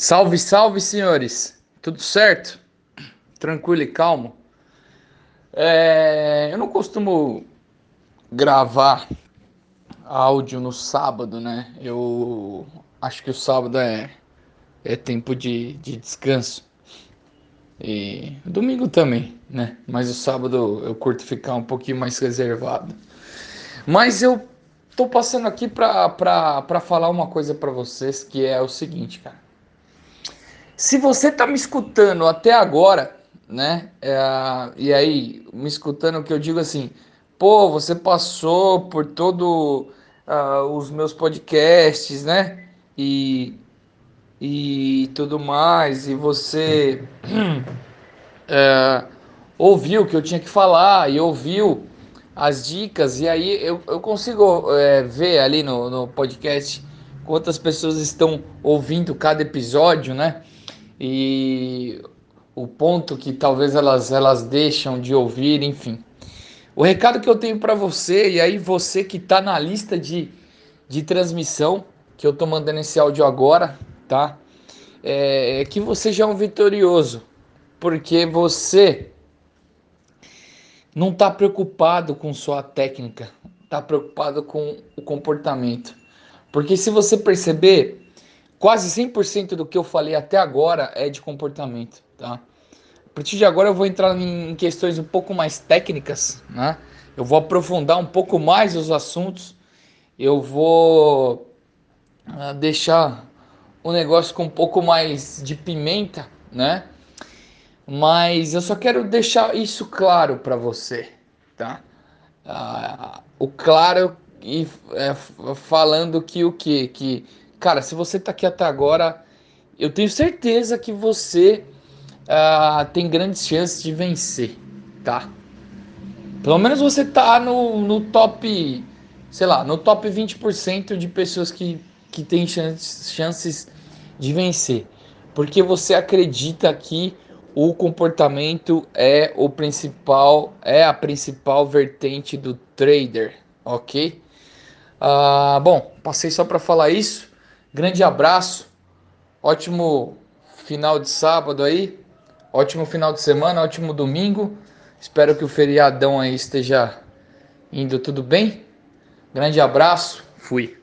Salve, salve, senhores! Tudo certo? Tranquilo e calmo? É, eu não costumo gravar áudio no sábado, né? Eu acho que o sábado é, é tempo de, de descanso. E domingo também, né? Mas o sábado eu curto ficar um pouquinho mais reservado. Mas eu tô passando aqui para falar uma coisa para vocês que é o seguinte, cara. Se você tá me escutando até agora, né? É, e aí, me escutando o que eu digo assim, pô, você passou por todo uh, os meus podcasts, né? E e tudo mais, e você é, ouviu o que eu tinha que falar e ouviu as dicas, e aí eu, eu consigo é, ver ali no, no podcast quantas pessoas estão ouvindo cada episódio, né? E o ponto que talvez elas, elas deixam de ouvir, enfim. O recado que eu tenho para você, e aí você que está na lista de, de transmissão, que eu estou mandando esse áudio agora, tá? É, é que você já é um vitorioso, porque você não está preocupado com sua técnica, está preocupado com o comportamento. Porque se você perceber, quase 100% do que eu falei até agora é de comportamento, tá? A partir de agora eu vou entrar em questões um pouco mais técnicas, né? Eu vou aprofundar um pouco mais os assuntos, eu vou ah, deixar um negócio com um pouco mais de pimenta, né? Mas eu só quero deixar isso claro para você, tá? Ah, o claro e é, falando que o que que cara, se você tá aqui até agora, eu tenho certeza que você ah, tem grandes chances de vencer, tá? Pelo menos você tá no, no top, sei lá, no top 20% de pessoas que que tem chances, chances de vencer, porque você acredita que o comportamento é o principal, é a principal vertente do trader, ok? Ah, bom, passei só para falar isso. Grande abraço, ótimo final de sábado aí, ótimo final de semana, ótimo domingo. Espero que o feriadão aí esteja indo tudo bem. Grande abraço, fui.